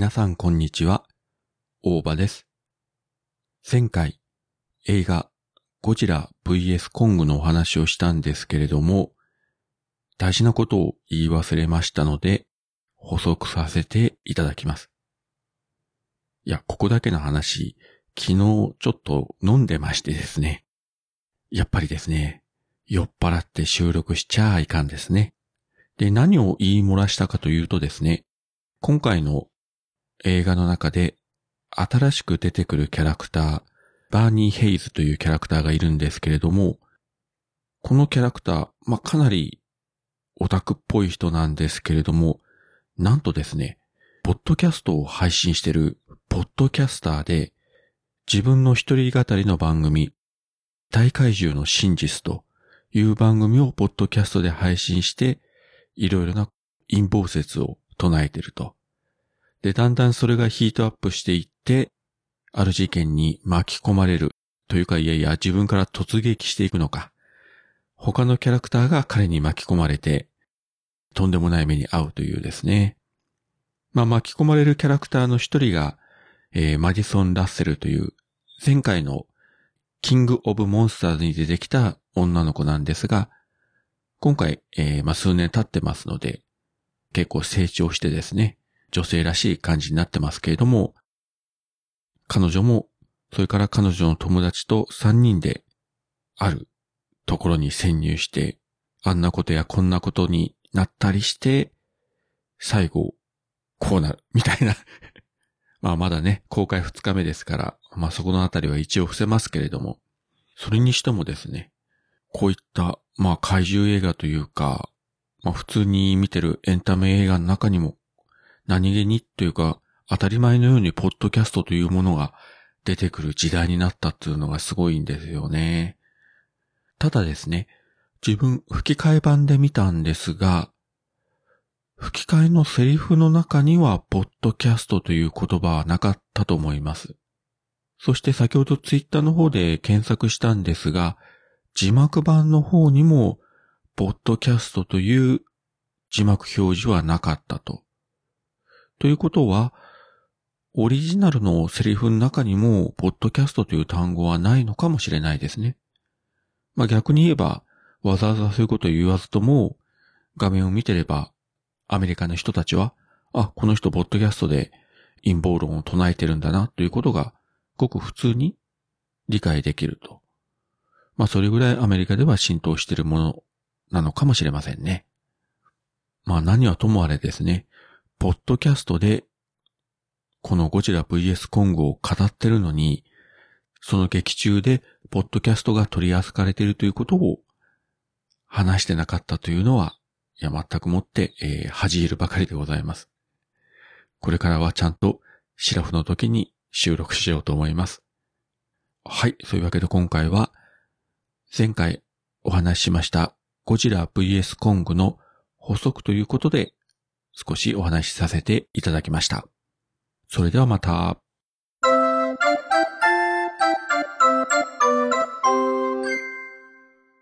皆さんこんにちは、大場です。前回映画ゴジラ VS コングのお話をしたんですけれども、大事なことを言い忘れましたので、補足させていただきます。いや、ここだけの話、昨日ちょっと飲んでましてですね。やっぱりですね、酔っ払って収録しちゃいかんですね。で、何を言い漏らしたかというとですね、今回の映画の中で新しく出てくるキャラクター、バーニー・ヘイズというキャラクターがいるんですけれども、このキャラクター、まあ、かなりオタクっぽい人なんですけれども、なんとですね、ポッドキャストを配信してるポッドキャスターで、自分の一人語りの番組、大怪獣の真実という番組をポッドキャストで配信して、いろいろな陰謀説を唱えてると。で、だんだんそれがヒートアップしていって、ある事件に巻き込まれるというか、いやいや、自分から突撃していくのか。他のキャラクターが彼に巻き込まれて、とんでもない目に遭うというですね。まあ、巻き込まれるキャラクターの一人が、えー、マディソン・ラッセルという、前回のキング・オブ・モンスターズに出てきた女の子なんですが、今回、えー、まあ、数年経ってますので、結構成長してですね、女性らしい感じになってますけれども、彼女も、それから彼女の友達と3人で、あるところに潜入して、あんなことやこんなことになったりして、最後、こうなる、みたいな。まあまだね、公開2日目ですから、まあそこのあたりは一応伏せますけれども、それにしてもですね、こういった、まあ怪獣映画というか、まあ普通に見てるエンタメ映画の中にも、何気にというか、当たり前のようにポッドキャストというものが出てくる時代になったっていうのがすごいんですよね。ただですね、自分吹き替え版で見たんですが、吹き替えのセリフの中には、ポッドキャストという言葉はなかったと思います。そして先ほどツイッターの方で検索したんですが、字幕版の方にも、ポッドキャストという字幕表示はなかったと。ということは、オリジナルのセリフの中にも、ポッドキャストという単語はないのかもしれないですね。まあ逆に言えば、わざわざそういうことを言わずとも、画面を見てれば、アメリカの人たちは、あ、この人ポッドキャストで陰謀論を唱えてるんだなということが、ごく普通に理解できると。まあそれぐらいアメリカでは浸透しているものなのかもしれませんね。まあ何はともあれですね、ポッドキャストでこのゴジラ VS コングを語ってるのに、その劇中でポッドキャストが取り扱われているということを話してなかったというのは、いや、全くもって、えー、恥じるばかりでございます。これからはちゃんとシラフの時に収録しようと思います。はい。そういうわけで今回は、前回お話ししましたゴジラ VS コングの補足ということで少しお話しさせていただきました。それではまた。